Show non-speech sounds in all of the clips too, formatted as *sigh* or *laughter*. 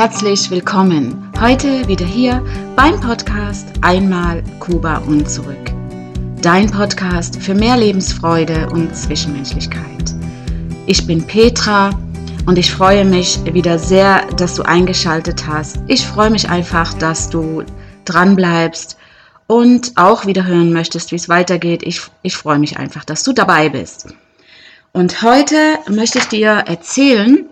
Herzlich willkommen. Heute wieder hier beim Podcast Einmal Kuba und zurück. Dein Podcast für mehr Lebensfreude und Zwischenmenschlichkeit. Ich bin Petra und ich freue mich wieder sehr, dass du eingeschaltet hast. Ich freue mich einfach, dass du dran bleibst und auch wieder hören möchtest, wie es weitergeht. Ich, ich freue mich einfach, dass du dabei bist. Und heute möchte ich dir erzählen,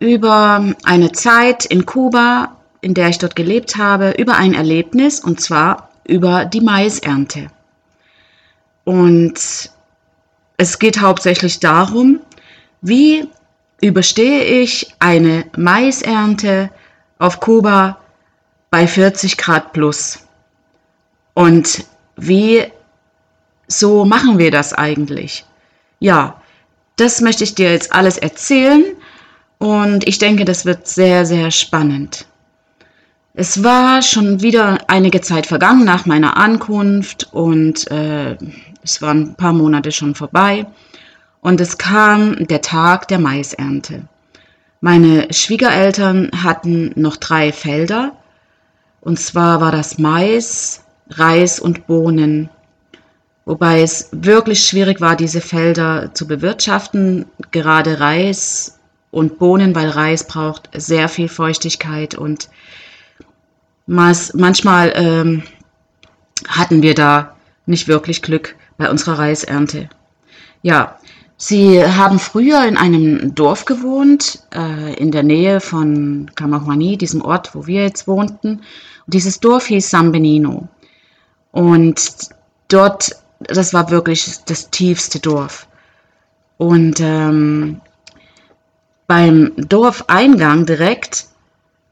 über eine Zeit in Kuba, in der ich dort gelebt habe, über ein Erlebnis und zwar über die Maisernte. Und es geht hauptsächlich darum, wie überstehe ich eine Maisernte auf Kuba bei 40 Grad plus. Und wie so machen wir das eigentlich? Ja, das möchte ich dir jetzt alles erzählen und ich denke, das wird sehr, sehr spannend. Es war schon wieder einige Zeit vergangen nach meiner Ankunft und äh, es waren ein paar Monate schon vorbei. Und es kam der Tag der Maisernte. Meine Schwiegereltern hatten noch drei Felder. Und zwar war das Mais, Reis und Bohnen. Wobei es wirklich schwierig war, diese Felder zu bewirtschaften. Gerade Reis und Bohnen, weil Reis braucht sehr viel Feuchtigkeit und manchmal ähm, hatten wir da nicht wirklich Glück bei unserer Reisernte. Ja, sie haben früher in einem Dorf gewohnt, äh, in der Nähe von Camahuani, diesem Ort, wo wir jetzt wohnten. Und dieses Dorf hieß San Benino. Und dort, das war wirklich das tiefste Dorf. Und ähm, beim Dorfeingang direkt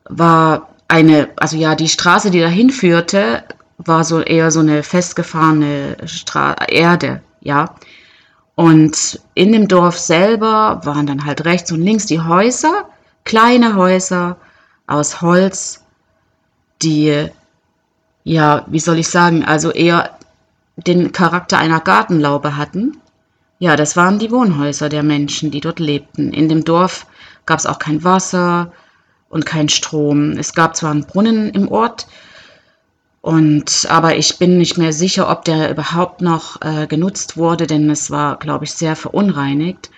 war eine, also ja, die Straße, die dahin führte, war so eher so eine festgefahrene Stra Erde, ja. Und in dem Dorf selber waren dann halt rechts und links die Häuser, kleine Häuser aus Holz, die, ja, wie soll ich sagen, also eher den Charakter einer Gartenlaube hatten. Ja, das waren die Wohnhäuser der Menschen, die dort lebten. In dem Dorf gab es auch kein Wasser und kein Strom. Es gab zwar einen Brunnen im Ort, und aber ich bin nicht mehr sicher, ob der überhaupt noch äh, genutzt wurde, denn es war, glaube ich, sehr verunreinigt.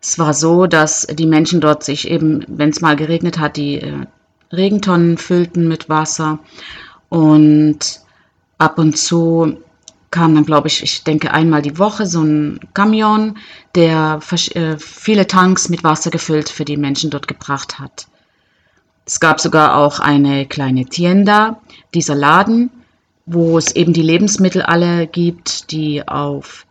Es war so, dass die Menschen dort sich eben, wenn es mal geregnet hat, die äh, Regentonnen füllten mit Wasser und ab und zu kam dann, glaube ich, ich denke einmal die Woche so ein Kamion, der äh, viele Tanks mit Wasser gefüllt für die Menschen dort gebracht hat. Es gab sogar auch eine kleine Tienda, dieser Laden, wo es eben die Lebensmittel alle gibt, die auf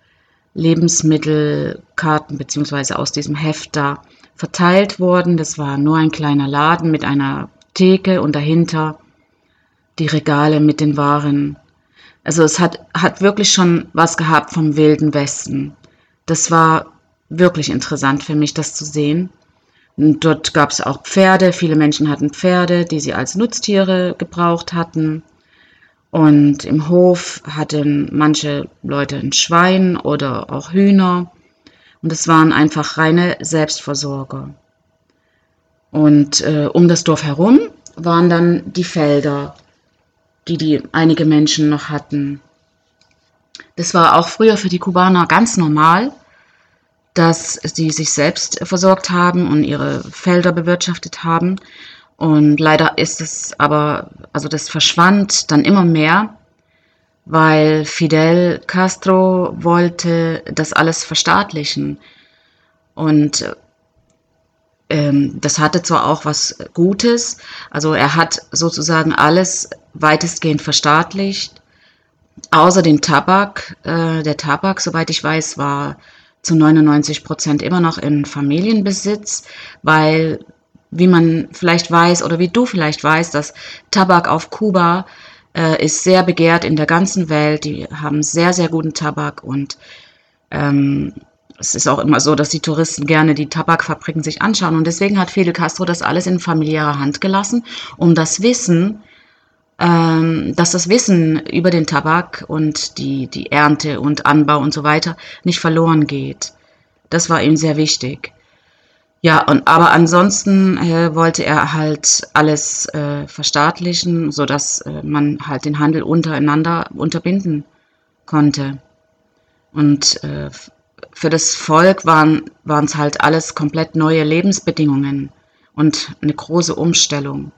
Lebensmittelkarten bzw. aus diesem Heft da verteilt wurden. Das war nur ein kleiner Laden mit einer Theke und dahinter die Regale mit den Waren also es hat, hat wirklich schon was gehabt vom wilden Westen. Das war wirklich interessant für mich, das zu sehen. Und dort gab es auch Pferde. Viele Menschen hatten Pferde, die sie als Nutztiere gebraucht hatten. Und im Hof hatten manche Leute ein Schwein oder auch Hühner. Und es waren einfach reine Selbstversorger. Und äh, um das Dorf herum waren dann die Felder die die einige Menschen noch hatten. Das war auch früher für die Kubaner ganz normal, dass sie sich selbst versorgt haben und ihre Felder bewirtschaftet haben. Und leider ist es aber, also das verschwand dann immer mehr, weil Fidel Castro wollte das alles verstaatlichen. Und ähm, das hatte zwar auch was Gutes, also er hat sozusagen alles weitestgehend verstaatlicht, außer den Tabak. Äh, der Tabak, soweit ich weiß, war zu 99 Prozent immer noch in Familienbesitz, weil, wie man vielleicht weiß oder wie du vielleicht weißt, dass Tabak auf Kuba äh, ist sehr begehrt in der ganzen Welt. Die haben sehr, sehr guten Tabak und ähm, es ist auch immer so, dass die Touristen gerne die Tabakfabriken sich anschauen. Und deswegen hat Fidel Castro das alles in familiärer Hand gelassen, um das Wissen, ähm, dass das Wissen über den Tabak und die, die Ernte und Anbau und so weiter nicht verloren geht. Das war ihm sehr wichtig. Ja, und aber ansonsten äh, wollte er halt alles äh, verstaatlichen, sodass äh, man halt den Handel untereinander unterbinden konnte. Und äh, für das Volk waren es halt alles komplett neue Lebensbedingungen und eine große Umstellung.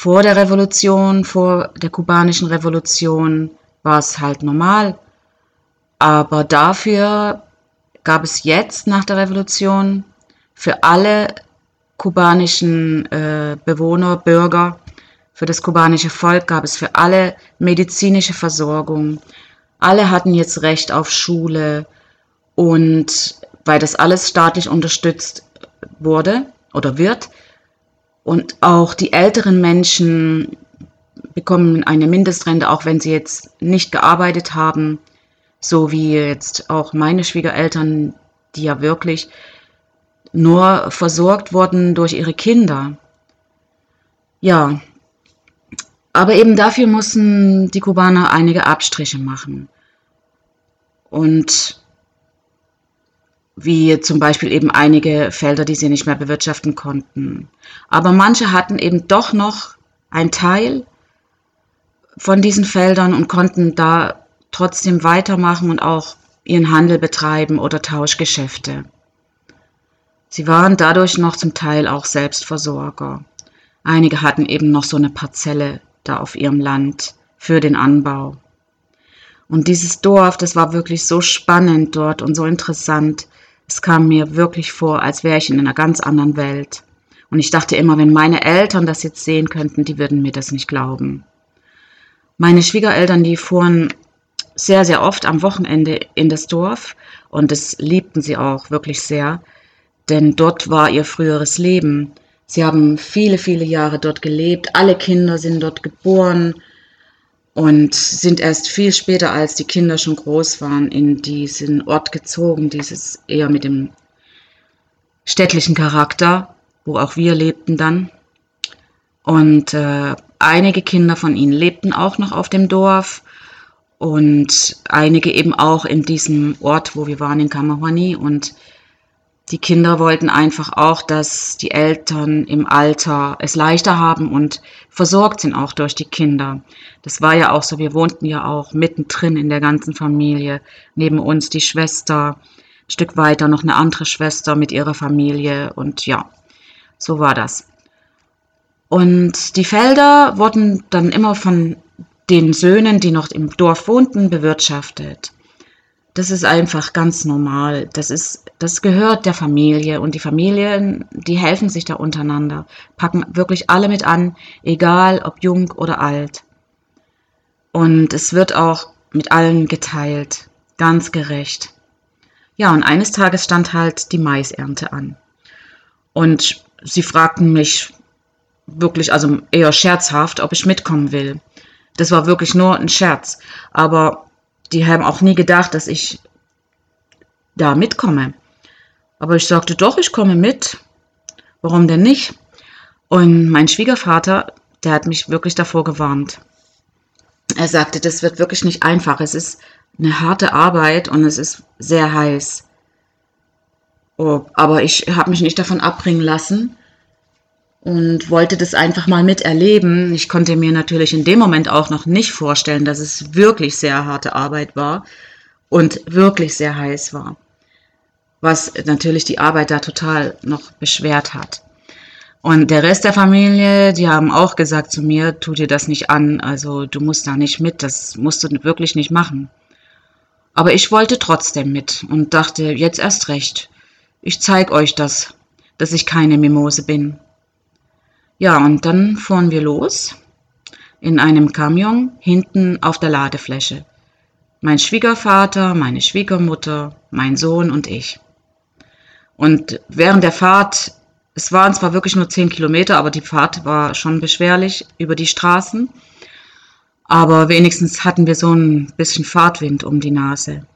Vor der Revolution, vor der kubanischen Revolution war es halt normal, aber dafür gab es jetzt nach der Revolution für alle kubanischen äh, Bewohner, Bürger, für das kubanische Volk gab es für alle medizinische Versorgung. Alle hatten jetzt Recht auf Schule und weil das alles staatlich unterstützt wurde oder wird. Und auch die älteren Menschen bekommen eine Mindestrente, auch wenn sie jetzt nicht gearbeitet haben, so wie jetzt auch meine Schwiegereltern, die ja wirklich nur versorgt wurden durch ihre Kinder. Ja, aber eben dafür mussten die Kubaner einige Abstriche machen. Und wie zum Beispiel eben einige Felder, die sie nicht mehr bewirtschaften konnten. Aber manche hatten eben doch noch einen Teil von diesen Feldern und konnten da trotzdem weitermachen und auch ihren Handel betreiben oder Tauschgeschäfte. Sie waren dadurch noch zum Teil auch Selbstversorger. Einige hatten eben noch so eine Parzelle da auf ihrem Land für den Anbau. Und dieses Dorf, das war wirklich so spannend dort und so interessant. Es kam mir wirklich vor, als wäre ich in einer ganz anderen Welt. Und ich dachte immer, wenn meine Eltern das jetzt sehen könnten, die würden mir das nicht glauben. Meine Schwiegereltern, die fuhren sehr, sehr oft am Wochenende in das Dorf und das liebten sie auch wirklich sehr denn dort war ihr früheres Leben. Sie haben viele, viele Jahre dort gelebt, alle Kinder sind dort geboren und sind erst viel später, als die Kinder schon groß waren, in diesen Ort gezogen, dieses eher mit dem städtlichen Charakter, wo auch wir lebten dann. Und äh, einige Kinder von ihnen lebten auch noch auf dem Dorf und einige eben auch in diesem Ort, wo wir waren, in Kamahwani. Und die Kinder wollten einfach auch, dass die Eltern im Alter es leichter haben und versorgt sind auch durch die Kinder. Das war ja auch so, wir wohnten ja auch mittendrin in der ganzen Familie. Neben uns die Schwester, ein Stück weiter noch eine andere Schwester mit ihrer Familie und ja, so war das. Und die Felder wurden dann immer von den Söhnen, die noch im Dorf wohnten, bewirtschaftet. Das ist einfach ganz normal. Das ist, das gehört der Familie und die Familien, die helfen sich da untereinander, packen wirklich alle mit an, egal ob jung oder alt. Und es wird auch mit allen geteilt, ganz gerecht. Ja, und eines Tages stand halt die Maisernte an. Und sie fragten mich wirklich, also eher scherzhaft, ob ich mitkommen will. Das war wirklich nur ein Scherz. Aber die haben auch nie gedacht, dass ich da mitkomme. Aber ich sagte, doch, ich komme mit. Warum denn nicht? Und mein Schwiegervater, der hat mich wirklich davor gewarnt. Er sagte, das wird wirklich nicht einfach. Es ist eine harte Arbeit und es ist sehr heiß. Oh, aber ich habe mich nicht davon abbringen lassen und wollte das einfach mal miterleben. Ich konnte mir natürlich in dem Moment auch noch nicht vorstellen, dass es wirklich sehr harte Arbeit war und wirklich sehr heiß war. Was natürlich die Arbeit da total noch beschwert hat. Und der Rest der Familie, die haben auch gesagt zu mir, tu dir das nicht an, also du musst da nicht mit, das musst du wirklich nicht machen. Aber ich wollte trotzdem mit und dachte, jetzt erst recht. Ich zeig euch das, dass ich keine Mimose bin. Ja, und dann fuhren wir los in einem Kamion hinten auf der Ladefläche. Mein Schwiegervater, meine Schwiegermutter, mein Sohn und ich. Und während der Fahrt, es waren zwar wirklich nur zehn Kilometer, aber die Fahrt war schon beschwerlich über die Straßen. Aber wenigstens hatten wir so ein bisschen Fahrtwind um die Nase.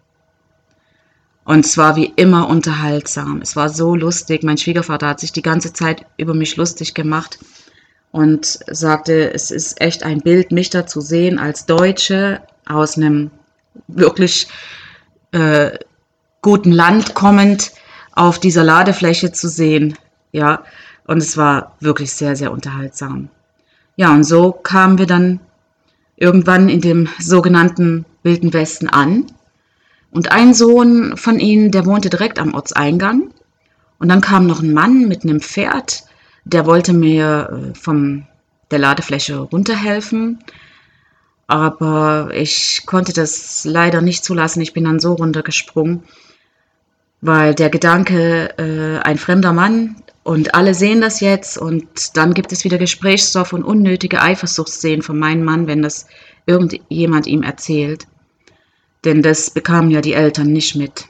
Und es war wie immer unterhaltsam. Es war so lustig. Mein Schwiegervater hat sich die ganze Zeit über mich lustig gemacht und sagte, es ist echt ein Bild, mich da zu sehen als Deutsche aus einem wirklich äh, guten Land kommend, auf dieser Ladefläche zu sehen. Ja, und es war wirklich sehr, sehr unterhaltsam. Ja, und so kamen wir dann irgendwann in dem sogenannten Wilden Westen an. Und ein Sohn von ihnen, der wohnte direkt am Ortseingang. Und dann kam noch ein Mann mit einem Pferd, der wollte mir äh, von der Ladefläche runterhelfen. Aber ich konnte das leider nicht zulassen. Ich bin dann so runtergesprungen, weil der Gedanke, äh, ein fremder Mann und alle sehen das jetzt und dann gibt es wieder Gesprächsstoff und unnötige Eifersuchtsszenen von meinem Mann, wenn das irgendjemand ihm erzählt. Denn das bekamen ja die Eltern nicht mit.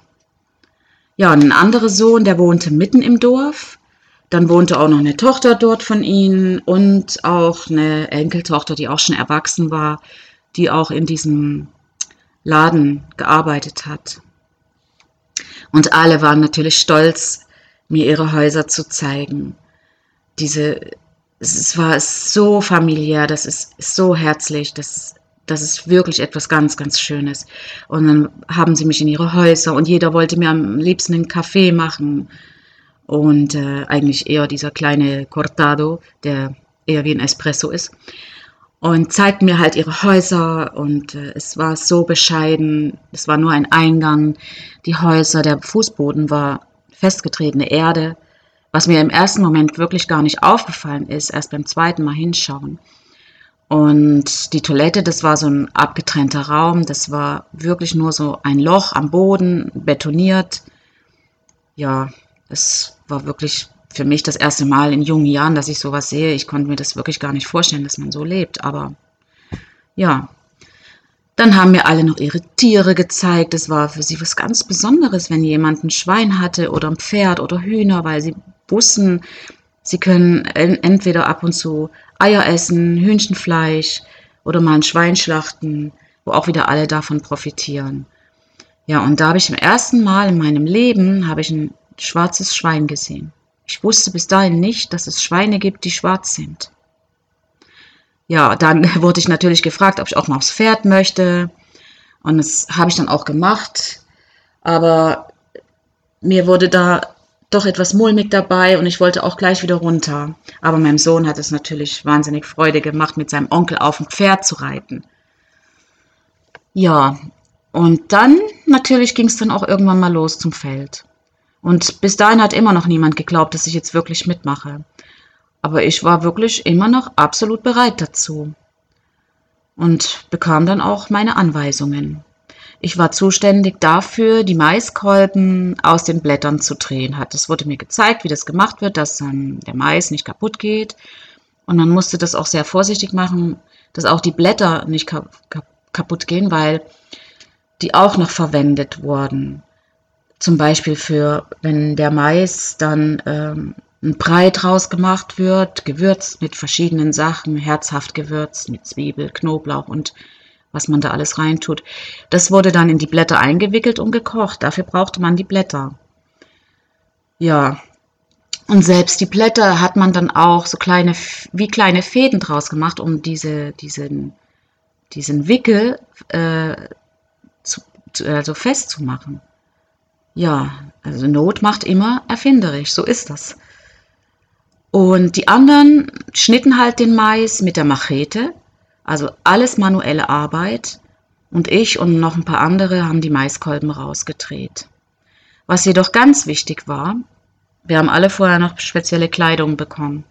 Ja, und ein anderer Sohn, der wohnte mitten im Dorf. Dann wohnte auch noch eine Tochter dort von ihnen und auch eine Enkeltochter, die auch schon erwachsen war, die auch in diesem Laden gearbeitet hat. Und alle waren natürlich stolz, mir ihre Häuser zu zeigen. Diese, es war so familiär, das ist so herzlich, das, das ist wirklich etwas ganz, ganz Schönes. Und dann haben sie mich in ihre Häuser und jeder wollte mir am liebsten einen Kaffee machen. Und äh, eigentlich eher dieser kleine Cortado, der eher wie ein Espresso ist. Und zeigten mir halt ihre Häuser und äh, es war so bescheiden. Es war nur ein Eingang. Die Häuser, der Fußboden war festgetretene Erde, was mir im ersten Moment wirklich gar nicht aufgefallen ist, erst beim zweiten Mal hinschauen. Und die Toilette, das war so ein abgetrennter Raum, das war wirklich nur so ein Loch am Boden, betoniert. Ja, es war wirklich für mich das erste Mal in jungen Jahren, dass ich sowas sehe. Ich konnte mir das wirklich gar nicht vorstellen, dass man so lebt. Aber ja, dann haben mir alle noch ihre Tiere gezeigt. Es war für sie was ganz Besonderes, wenn jemand ein Schwein hatte oder ein Pferd oder Hühner, weil sie wussten, sie können entweder ab und zu Eier essen, Hühnchenfleisch oder mal ein Schwein schlachten, wo auch wieder alle davon profitieren. Ja, und da habe ich im ersten Mal in meinem Leben habe ich ein schwarzes Schwein gesehen. Ich wusste bis dahin nicht, dass es Schweine gibt, die schwarz sind ja, dann *laughs* wurde ich natürlich gefragt, ob ich auch mal aufs Pferd möchte. Und das habe ich dann auch gemacht. Aber mir wurde da doch etwas mulmig dabei und ich wollte auch gleich wieder runter. Aber meinem Sohn hat es natürlich wahnsinnig Freude gemacht, mit seinem Onkel auf dem Pferd zu reiten. Ja, und dann natürlich ging es dann auch irgendwann mal los zum Feld. Und bis dahin hat immer noch niemand geglaubt, dass ich jetzt wirklich mitmache. Aber ich war wirklich immer noch absolut bereit dazu und bekam dann auch meine Anweisungen. Ich war zuständig dafür, die Maiskolben aus den Blättern zu drehen. Es wurde mir gezeigt, wie das gemacht wird, dass dann der Mais nicht kaputt geht. Und man musste das auch sehr vorsichtig machen, dass auch die Blätter nicht kaputt gehen, weil die auch noch verwendet wurden. Zum Beispiel für, wenn der Mais dann ähm, ein Brei draus gemacht wird, gewürzt mit verschiedenen Sachen, herzhaft gewürzt mit Zwiebel, Knoblauch und was man da alles reintut. Das wurde dann in die Blätter eingewickelt und gekocht. Dafür brauchte man die Blätter. Ja, und selbst die Blätter hat man dann auch so kleine, wie kleine Fäden draus gemacht, um diese, diesen, diesen Wickel äh, zu, also festzumachen. Ja, also Not macht immer erfinderisch, so ist das. Und die anderen schnitten halt den Mais mit der Machete, also alles manuelle Arbeit. Und ich und noch ein paar andere haben die Maiskolben rausgedreht. Was jedoch ganz wichtig war, wir haben alle vorher noch spezielle Kleidung bekommen.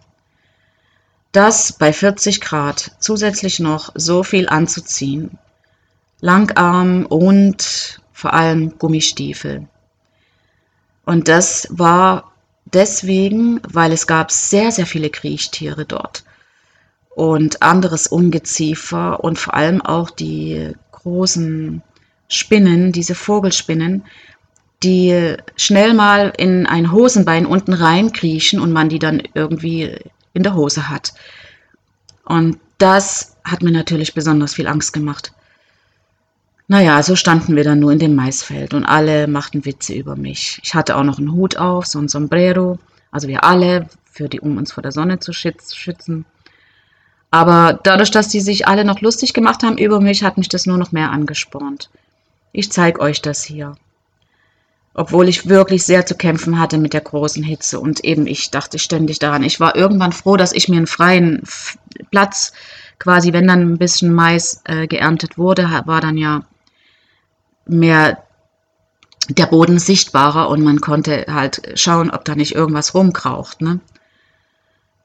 Das bei 40 Grad zusätzlich noch so viel anzuziehen. Langarm und vor allem Gummistiefel. Und das war deswegen, weil es gab sehr, sehr viele Kriechtiere dort und anderes Ungeziefer und vor allem auch die großen Spinnen, diese Vogelspinnen, die schnell mal in ein Hosenbein unten reinkriechen und man die dann irgendwie in der Hose hat. Und das hat mir natürlich besonders viel Angst gemacht. Naja, so standen wir dann nur in dem Maisfeld und alle machten Witze über mich. Ich hatte auch noch einen Hut auf, so ein Sombrero, also wir alle, für die, um uns vor der Sonne zu schützen. Aber dadurch, dass die sich alle noch lustig gemacht haben über mich, hat mich das nur noch mehr angespornt. Ich zeige euch das hier. obwohl ich wirklich sehr zu kämpfen hatte mit der großen Hitze und eben ich dachte ständig daran. Ich war irgendwann froh, dass ich mir einen freien Platz, quasi wenn dann ein bisschen Mais äh, geerntet wurde, war dann ja mehr der Boden sichtbarer und man konnte halt schauen, ob da nicht irgendwas rumkraucht. Ne?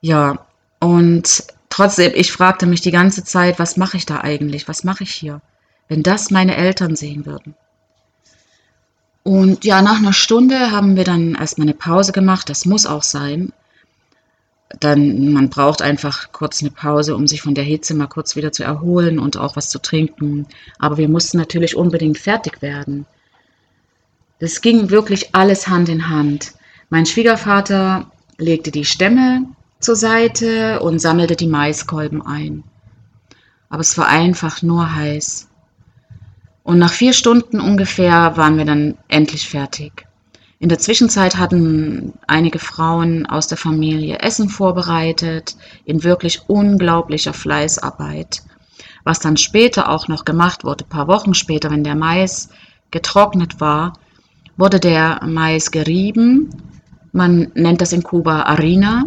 Ja, und trotzdem, ich fragte mich die ganze Zeit, was mache ich da eigentlich? Was mache ich hier? Wenn das meine Eltern sehen würden. Und ja, nach einer Stunde haben wir dann erstmal eine Pause gemacht. Das muss auch sein. Dann, man braucht einfach kurz eine Pause, um sich von der Hitze mal kurz wieder zu erholen und auch was zu trinken. Aber wir mussten natürlich unbedingt fertig werden. Das ging wirklich alles Hand in Hand. Mein Schwiegervater legte die Stämme zur Seite und sammelte die Maiskolben ein. Aber es war einfach nur heiß. Und nach vier Stunden ungefähr waren wir dann endlich fertig. In der Zwischenzeit hatten einige Frauen aus der Familie Essen vorbereitet, in wirklich unglaublicher Fleißarbeit. Was dann später auch noch gemacht wurde, ein paar Wochen später, wenn der Mais getrocknet war, wurde der Mais gerieben. Man nennt das in Kuba Harina.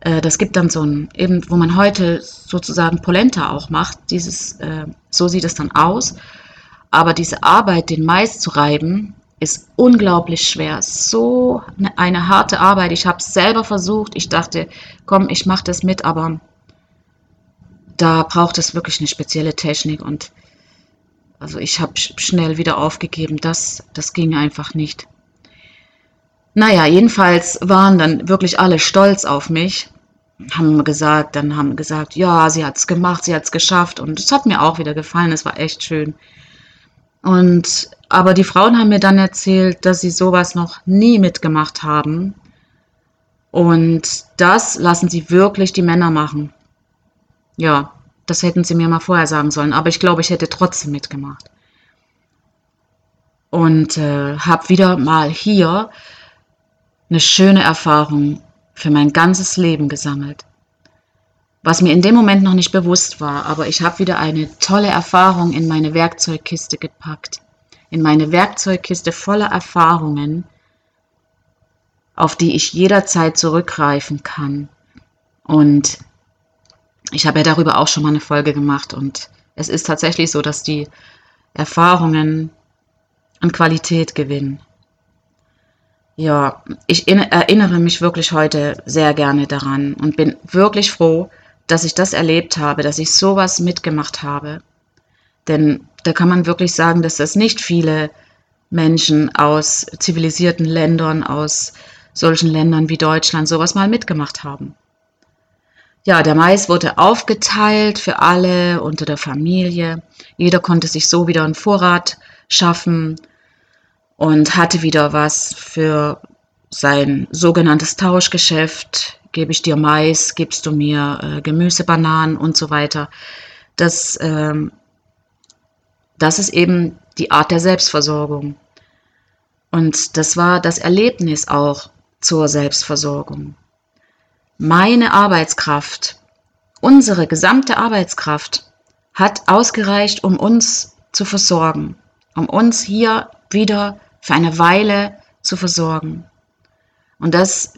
Äh, das gibt dann so ein, eben, wo man heute sozusagen Polenta auch macht. Dieses, äh, so sieht es dann aus. Aber diese Arbeit, den Mais zu reiben, ist unglaublich schwer. So eine, eine harte Arbeit. Ich habe es selber versucht. Ich dachte, komm, ich mache das mit, aber da braucht es wirklich eine spezielle Technik und also ich habe schnell wieder aufgegeben. Das, das ging einfach nicht. Naja, jedenfalls waren dann wirklich alle stolz auf mich haben gesagt, dann haben gesagt, ja, sie hat es gemacht, sie hat es geschafft und es hat mir auch wieder gefallen, es war echt schön. Und aber die Frauen haben mir dann erzählt, dass sie sowas noch nie mitgemacht haben. Und das lassen sie wirklich die Männer machen. Ja, das hätten sie mir mal vorher sagen sollen, aber ich glaube, ich hätte trotzdem mitgemacht. Und äh, habe wieder mal hier eine schöne Erfahrung für mein ganzes Leben gesammelt. Was mir in dem Moment noch nicht bewusst war, aber ich habe wieder eine tolle Erfahrung in meine Werkzeugkiste gepackt. In meine Werkzeugkiste voller Erfahrungen, auf die ich jederzeit zurückgreifen kann. Und ich habe ja darüber auch schon mal eine Folge gemacht und es ist tatsächlich so, dass die Erfahrungen an Qualität gewinnen. Ja, ich erinnere mich wirklich heute sehr gerne daran und bin wirklich froh, dass ich das erlebt habe, dass ich sowas mitgemacht habe. Denn da kann man wirklich sagen, dass das nicht viele Menschen aus zivilisierten Ländern, aus solchen Ländern wie Deutschland sowas mal mitgemacht haben. Ja, der Mais wurde aufgeteilt für alle unter der Familie. Jeder konnte sich so wieder einen Vorrat schaffen und hatte wieder was für sein sogenanntes Tauschgeschäft. Gebe ich dir Mais, gibst du mir äh, Gemüse, Bananen und so weiter. Das, ähm, das ist eben die Art der Selbstversorgung. Und das war das Erlebnis auch zur Selbstversorgung. Meine Arbeitskraft, unsere gesamte Arbeitskraft hat ausgereicht, um uns zu versorgen, um uns hier wieder für eine Weile zu versorgen. Und das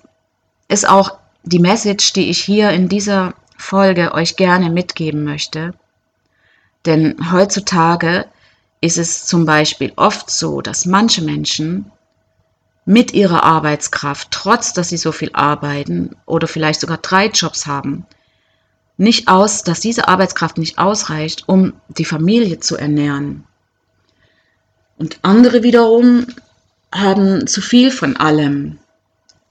ist auch die Message, die ich hier in dieser Folge euch gerne mitgeben möchte. Denn heutzutage ist es zum Beispiel oft so, dass manche Menschen mit ihrer Arbeitskraft, trotz dass sie so viel arbeiten oder vielleicht sogar drei Jobs haben, nicht aus, dass diese Arbeitskraft nicht ausreicht, um die Familie zu ernähren. Und andere wiederum haben zu viel von allem.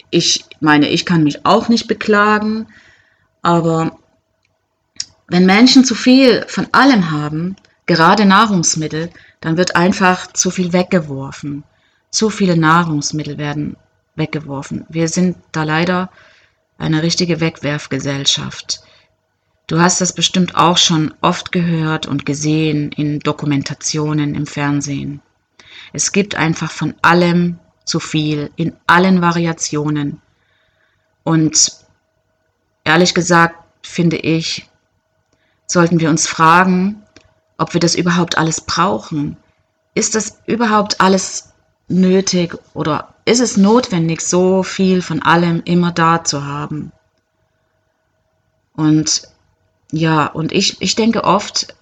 Ich meine, ich kann mich auch nicht beklagen, aber wenn Menschen zu viel von allem haben, gerade Nahrungsmittel, dann wird einfach zu viel weggeworfen. Zu viele Nahrungsmittel werden weggeworfen. Wir sind da leider eine richtige Wegwerfgesellschaft. Du hast das bestimmt auch schon oft gehört und gesehen in Dokumentationen im Fernsehen. Es gibt einfach von allem zu viel, in allen Variationen. Und ehrlich gesagt, finde ich, sollten wir uns fragen, ob wir das überhaupt alles brauchen. Ist das überhaupt alles nötig oder ist es notwendig, so viel von allem immer da zu haben? Und ja, und ich, ich denke oft,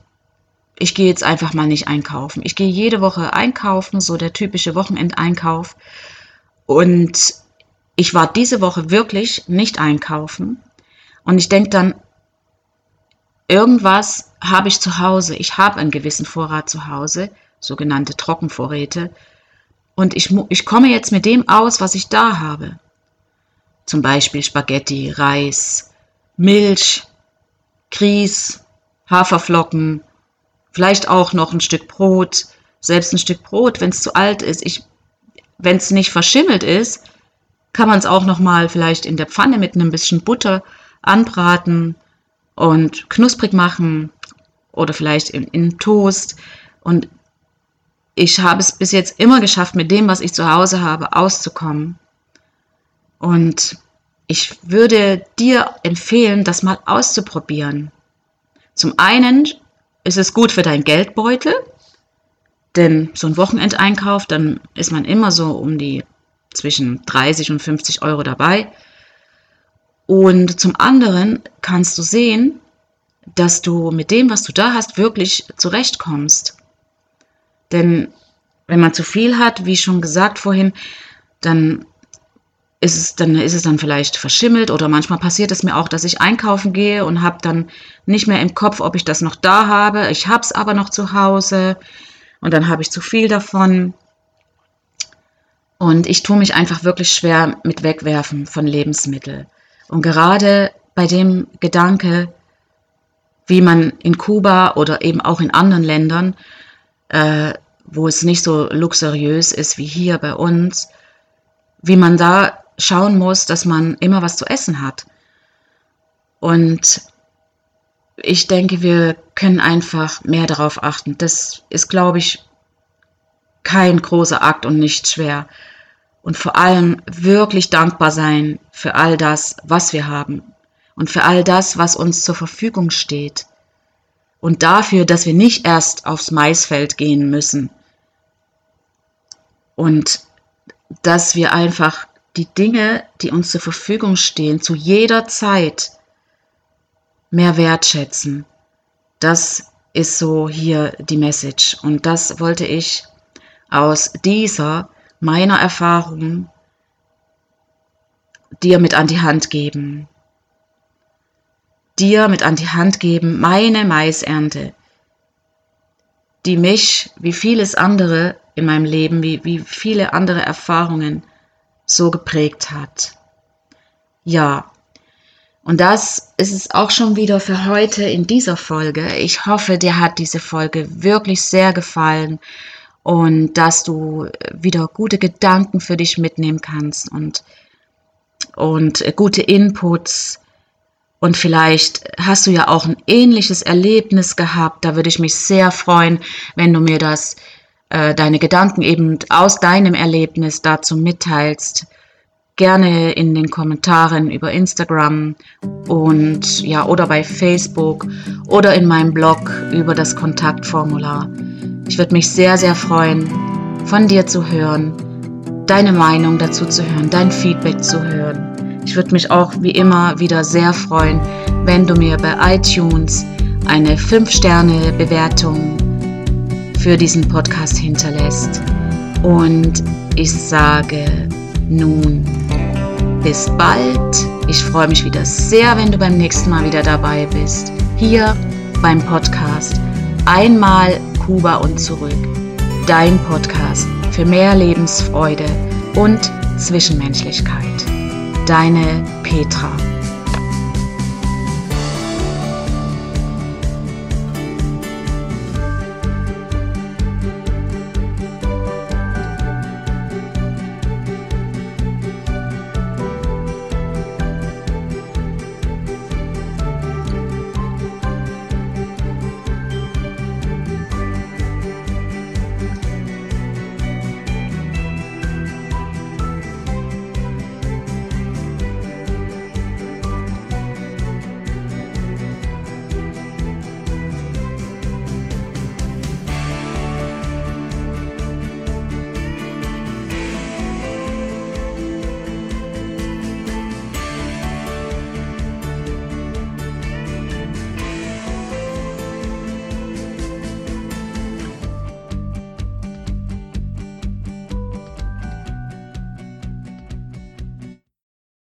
ich gehe jetzt einfach mal nicht einkaufen. Ich gehe jede Woche einkaufen, so der typische Wochenendeinkauf. Und ich war diese Woche wirklich nicht einkaufen. Und ich denke dann, irgendwas habe ich zu Hause. Ich habe einen gewissen Vorrat zu Hause, sogenannte Trockenvorräte. Und ich, ich komme jetzt mit dem aus, was ich da habe. Zum Beispiel Spaghetti, Reis, Milch, Grieß, Haferflocken, vielleicht auch noch ein Stück Brot, selbst ein Stück Brot, wenn es zu alt ist. wenn es nicht verschimmelt ist, kann man es auch noch mal vielleicht in der Pfanne mit einem bisschen Butter anbraten und knusprig machen oder vielleicht in, in Toast. Und ich habe es bis jetzt immer geschafft, mit dem, was ich zu Hause habe, auszukommen. Und ich würde dir empfehlen, das mal auszuprobieren. Zum einen ist es gut für deinen Geldbeutel, denn so ein Wochenendeinkauf, dann ist man immer so um die zwischen 30 und 50 Euro dabei. Und zum anderen kannst du sehen, dass du mit dem, was du da hast, wirklich zurechtkommst. Denn wenn man zu viel hat, wie schon gesagt vorhin, dann ist es dann ist es dann vielleicht verschimmelt oder manchmal passiert es mir auch, dass ich einkaufen gehe und habe dann nicht mehr im Kopf, ob ich das noch da habe. Ich habe es aber noch zu Hause und dann habe ich zu viel davon. Und ich tue mich einfach wirklich schwer mit Wegwerfen von Lebensmitteln. Und gerade bei dem Gedanke, wie man in Kuba oder eben auch in anderen Ländern, äh, wo es nicht so luxuriös ist wie hier bei uns, wie man da schauen muss, dass man immer was zu essen hat. Und ich denke, wir können einfach mehr darauf achten. Das ist, glaube ich, kein großer Akt und nicht schwer und vor allem wirklich dankbar sein für all das, was wir haben und für all das, was uns zur Verfügung steht. Und dafür, dass wir nicht erst aufs Maisfeld gehen müssen und dass wir einfach die Dinge, die uns zur Verfügung stehen, zu jeder Zeit mehr wertschätzen. Das ist so hier die Message. Und das wollte ich aus dieser meiner Erfahrung dir mit an die Hand geben. Dir mit an die Hand geben meine Maisernte, die mich, wie vieles andere in meinem Leben, wie, wie viele andere Erfahrungen so geprägt hat. Ja, und das ist es auch schon wieder für heute in dieser Folge. Ich hoffe, dir hat diese Folge wirklich sehr gefallen und dass du wieder gute Gedanken für dich mitnehmen kannst und, und gute Inputs. Und vielleicht hast du ja auch ein ähnliches Erlebnis gehabt. Da würde ich mich sehr freuen, wenn du mir das, äh, deine Gedanken eben aus deinem Erlebnis dazu mitteilst. Gerne in den Kommentaren über Instagram und ja, oder bei Facebook oder in meinem Blog über das Kontaktformular. Ich würde mich sehr, sehr freuen, von dir zu hören, deine Meinung dazu zu hören, dein Feedback zu hören. Ich würde mich auch wie immer wieder sehr freuen, wenn du mir bei iTunes eine 5-Sterne-Bewertung für diesen Podcast hinterlässt. Und ich sage nun bis bald. Ich freue mich wieder sehr, wenn du beim nächsten Mal wieder dabei bist. Hier beim Podcast Einmal Kuba und zurück. Dein Podcast für mehr Lebensfreude und Zwischenmenschlichkeit. Deine Petra.